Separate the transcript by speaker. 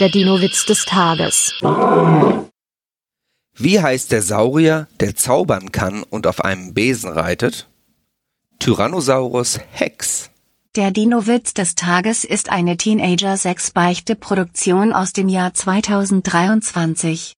Speaker 1: Der Dino-Witz des Tages.
Speaker 2: Wie heißt der Saurier, der zaubern kann und auf einem Besen reitet? Tyrannosaurus Hex.
Speaker 3: Der Dino-Witz des Tages ist eine Teenager-6-Beichte-Produktion aus dem Jahr 2023.